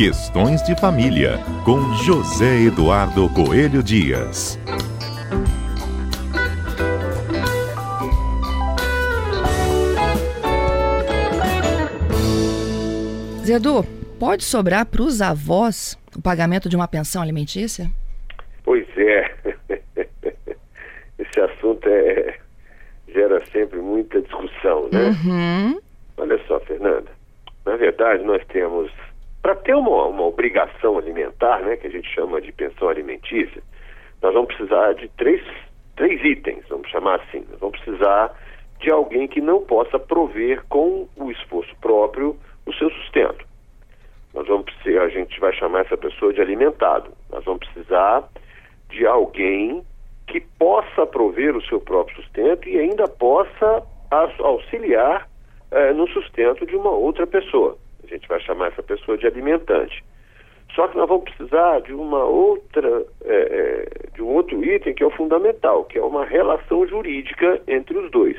Questões de Família, com José Eduardo Coelho Dias. Zedu, pode sobrar para os avós o pagamento de uma pensão alimentícia? Pois é. Esse assunto é, gera sempre muita discussão, né? Uhum. Olha só, Fernanda. Na verdade, nós temos, para ter uma, uma obrigação alimentar, né, que a gente chama de pensão alimentícia, nós vamos precisar de três, três itens, vamos chamar assim. Nós vamos precisar de alguém que não possa prover com o esforço próprio o seu sustento. Nós vamos precisar, a gente vai chamar essa pessoa de alimentado. Nós vamos precisar de alguém que possa prover o seu próprio sustento e ainda possa auxiliar eh, no sustento de uma outra pessoa. A gente vai chamar essa pessoa de alimentante. Só que nós vamos precisar de uma outra, eh, de um outro item que é o fundamental, que é uma relação jurídica entre os dois.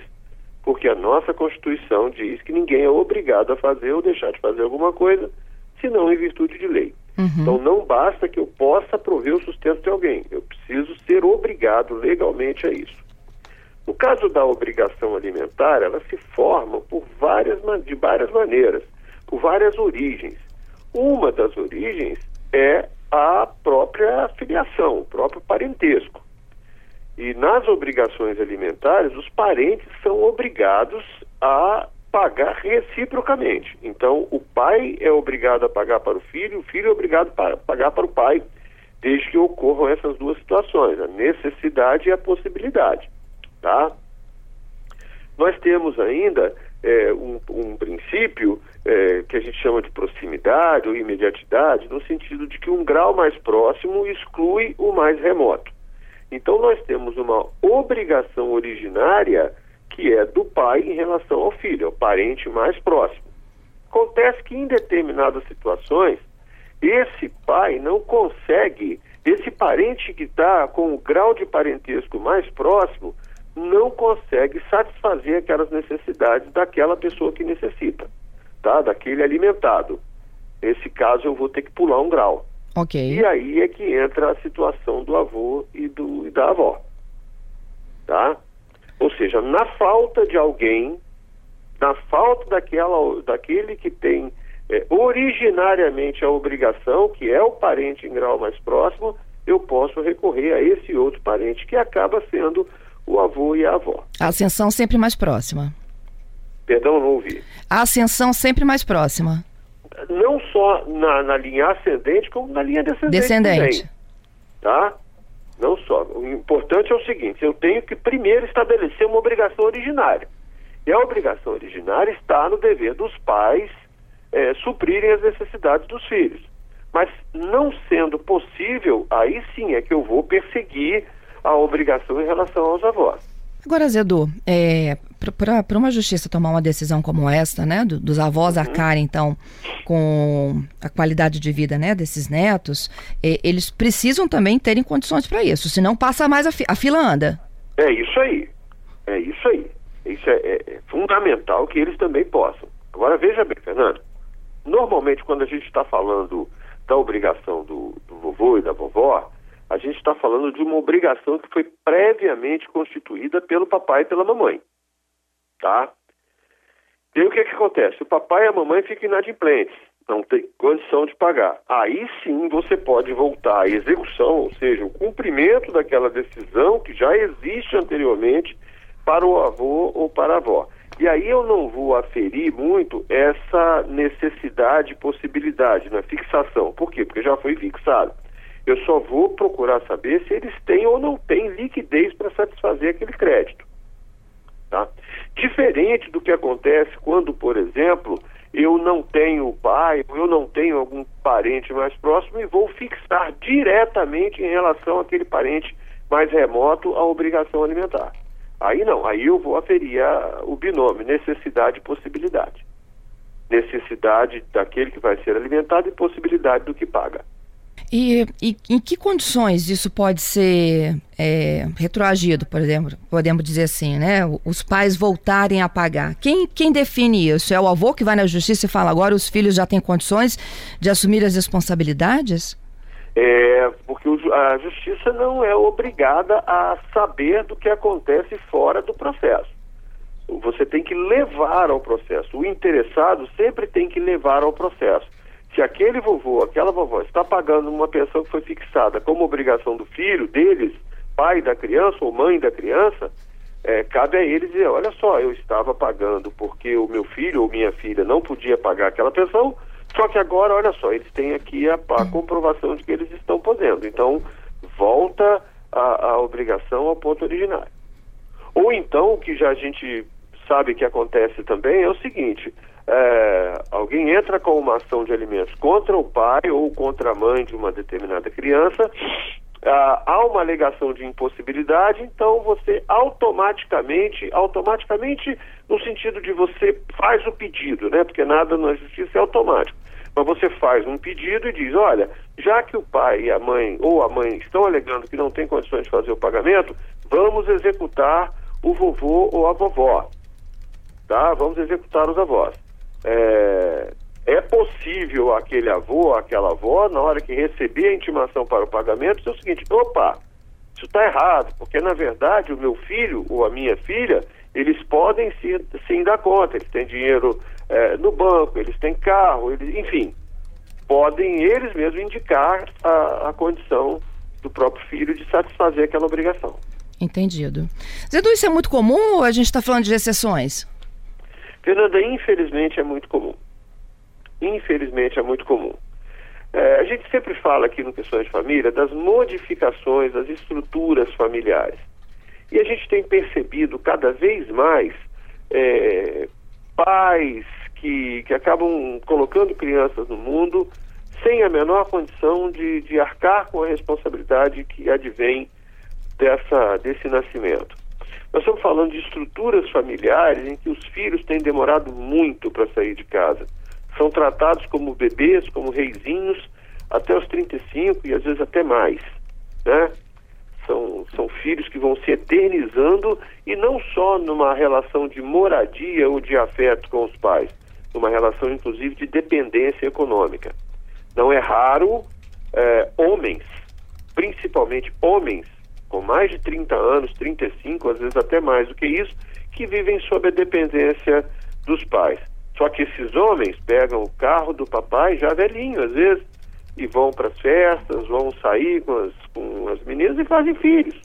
Porque a nossa Constituição diz que ninguém é obrigado a fazer ou deixar de fazer alguma coisa, senão em virtude de lei. Uhum. Então não basta que eu possa prover o sustento de alguém, eu preciso ser obrigado legalmente a isso. No caso da obrigação alimentar, ela se forma por várias, de várias maneiras, várias origens. Uma das origens é a própria filiação, o próprio parentesco. E nas obrigações alimentares, os parentes são obrigados a pagar reciprocamente. Então, o pai é obrigado a pagar para o filho, o filho é obrigado a pagar para o pai, desde que ocorram essas duas situações, a necessidade e a possibilidade. Tá? Nós temos ainda é, um, um, princípio é, que a gente chama de proximidade ou imediatidade, no sentido de que um grau mais próximo exclui o mais remoto. Então, nós temos uma obrigação originária que é do pai em relação ao filho, é o parente mais próximo. Acontece que em determinadas situações, esse pai não consegue, esse parente que está com o grau de parentesco mais próximo, não consegue satisfazer aquelas necessidades daquela pessoa que necessita, tá? Daquele alimentado. Nesse caso, eu vou ter que pular um grau. Ok. E aí é que entra a situação do avô e, do, e da avó, tá? Ou seja, na falta de alguém, na falta daquela, daquele que tem é, originariamente a obrigação, que é o parente em grau mais próximo, eu posso recorrer a esse outro parente que acaba sendo o avô e a avó. A ascensão sempre mais próxima. Perdão, não ouvi. A ascensão sempre mais próxima. Não só na, na linha ascendente, como na linha descendente. Descendente. Também, tá? Não só. O importante é o seguinte: eu tenho que primeiro estabelecer uma obrigação originária. E a obrigação originária está no dever dos pais é, suprirem as necessidades dos filhos. Mas não sendo possível, aí sim é que eu vou perseguir a obrigação em relação aos avós. Agora, Zedu, é, para uma justiça tomar uma decisão como esta, né, do, dos avós uhum. arcarem, então, com a qualidade de vida, né, desses netos, é, eles precisam também terem condições para isso, senão passa mais a, fi, a, fila anda. É isso aí, é isso aí. Isso é, é, é fundamental que eles também possam. Agora, veja bem, Fernando, normalmente quando a gente está falando da obrigação do, do vovô e da vovó, a gente está falando de uma obrigação que foi previamente constituída pelo papai e pela mamãe. Tá? E aí o que, que acontece? O papai e a mamãe ficam inadimplentes, não tem condição de pagar. Aí sim você pode voltar à execução, ou seja, o cumprimento daquela decisão que já existe anteriormente para o avô ou para a avó. E aí eu não vou aferir muito essa necessidade, possibilidade na fixação. Por quê? Porque já foi fixado. Eu só vou procurar saber se eles têm ou não têm liquidez para satisfazer aquele crédito. Tá? Diferente do que acontece quando, por exemplo, eu não tenho pai, eu não tenho algum parente mais próximo e vou fixar diretamente em relação àquele parente mais remoto a obrigação alimentar. Aí não, aí eu vou aferir o binômio necessidade e possibilidade. Necessidade daquele que vai ser alimentado e possibilidade do que paga. E, e, em que condições isso pode ser é, retroagido, por exemplo, podemos dizer assim, né? Os pais voltarem a pagar. Quem, quem define isso? É o avô que vai na justiça e fala agora os filhos já têm condições de assumir as responsabilidades? É, porque a justiça não é obrigada a saber do que acontece fora do processo. Você tem que levar ao processo. O interessado sempre tem que levar ao processo. Se aquele vovô, aquela vovó está pagando uma pensão que foi fixada como obrigação do filho, deles, pai da criança ou mãe da criança, é, cabe a eles dizer, olha só, eu estava pagando porque o meu filho ou minha filha não podia pagar aquela pensão, só que agora, olha só, eles têm aqui a, a comprovação de que eles estão podendo. Então, volta a, a obrigação ao ponto originário. Ou então, o que já a gente sabe que acontece também é o seguinte: é, alguém entra com uma ação de alimentos contra o pai ou contra a mãe de uma determinada criança, ah, há uma alegação de impossibilidade, então você automaticamente, automaticamente no sentido de você faz o pedido, né? Porque nada na justiça é automático. Mas você faz um pedido e diz, olha, já que o pai e a mãe ou a mãe estão alegando que não tem condições de fazer o pagamento, vamos executar o vovô ou a vovó. Tá? Vamos executar os avós. É, é possível aquele avô, aquela avó, na hora que receber a intimação para o pagamento, dizer o seguinte: opa, isso está errado, porque na verdade o meu filho ou a minha filha, eles podem sim, sim dar conta, eles têm dinheiro é, no banco, eles têm carro, eles, enfim, podem eles mesmos indicar a, a condição do próprio filho de satisfazer aquela obrigação. Entendido. Zedu, isso é muito comum ou a gente está falando de exceções? Fernanda, infelizmente é muito comum. Infelizmente é muito comum. É, a gente sempre fala aqui no Questões de Família das modificações das estruturas familiares. E a gente tem percebido cada vez mais é, pais que, que acabam colocando crianças no mundo sem a menor condição de, de arcar com a responsabilidade que advém dessa, desse nascimento. Nós estamos falando de estruturas familiares em que os filhos têm demorado muito para sair de casa. São tratados como bebês, como reizinhos, até os 35 e às vezes até mais. Né? São, são filhos que vão se eternizando e não só numa relação de moradia ou de afeto com os pais, numa relação inclusive de dependência econômica. Não é raro é, homens, principalmente homens, com mais de 30 anos, 35, às vezes até mais do que isso, que vivem sob a dependência dos pais. Só que esses homens pegam o carro do papai já velhinho, às vezes, e vão para as festas, vão sair com as, com as meninas e fazem filhos.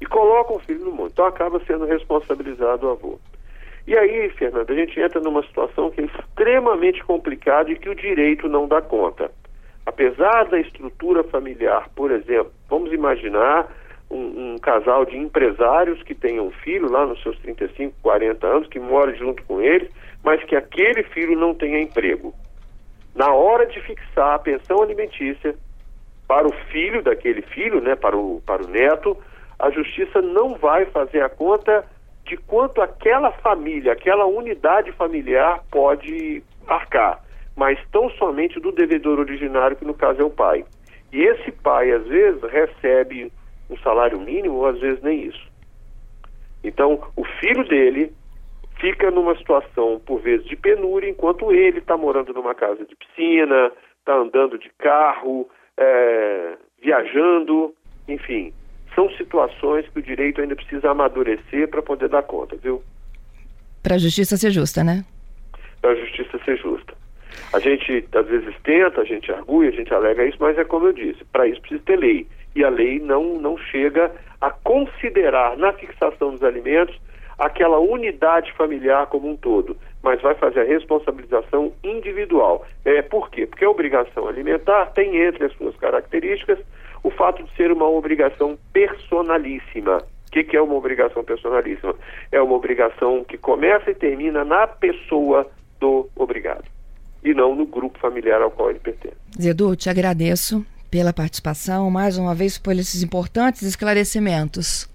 E colocam o filho no mundo. Então acaba sendo responsabilizado o avô. E aí, Fernando, a gente entra numa situação que é extremamente complicada e que o direito não dá conta. Apesar da estrutura familiar, por exemplo, vamos imaginar um, um, casal de empresários que tenham um filho lá nos seus 35, 40 anos, que mora junto com eles, mas que aquele filho não tenha emprego. Na hora de fixar a pensão alimentícia para o filho daquele filho, né, para o, para o neto, a justiça não vai fazer a conta de quanto aquela família, aquela unidade familiar pode arcar mas tão somente do devedor originário, que no caso é o pai. E esse pai, às vezes, recebe um salário mínimo, ou às vezes nem isso. Então, o filho dele fica numa situação, por vezes, de penúria, enquanto ele está morando numa casa de piscina, está andando de carro, é, viajando, enfim. São situações que o direito ainda precisa amadurecer para poder dar conta, viu? Para a justiça ser justa, né? Para a justiça ser justa. A gente, às vezes, tenta, a gente argui, a gente alega isso, mas é como eu disse, para isso precisa ter lei. E a lei não, não chega a considerar na fixação dos alimentos aquela unidade familiar como um todo, mas vai fazer a responsabilização individual. É, por quê? Porque a obrigação alimentar tem entre as suas características o fato de ser uma obrigação personalíssima. O que, que é uma obrigação personalíssima? É uma obrigação que começa e termina na pessoa do obrigado e não no grupo familiar ao qual ele pertence. Zedu, te agradeço pela participação, mais uma vez por esses importantes esclarecimentos.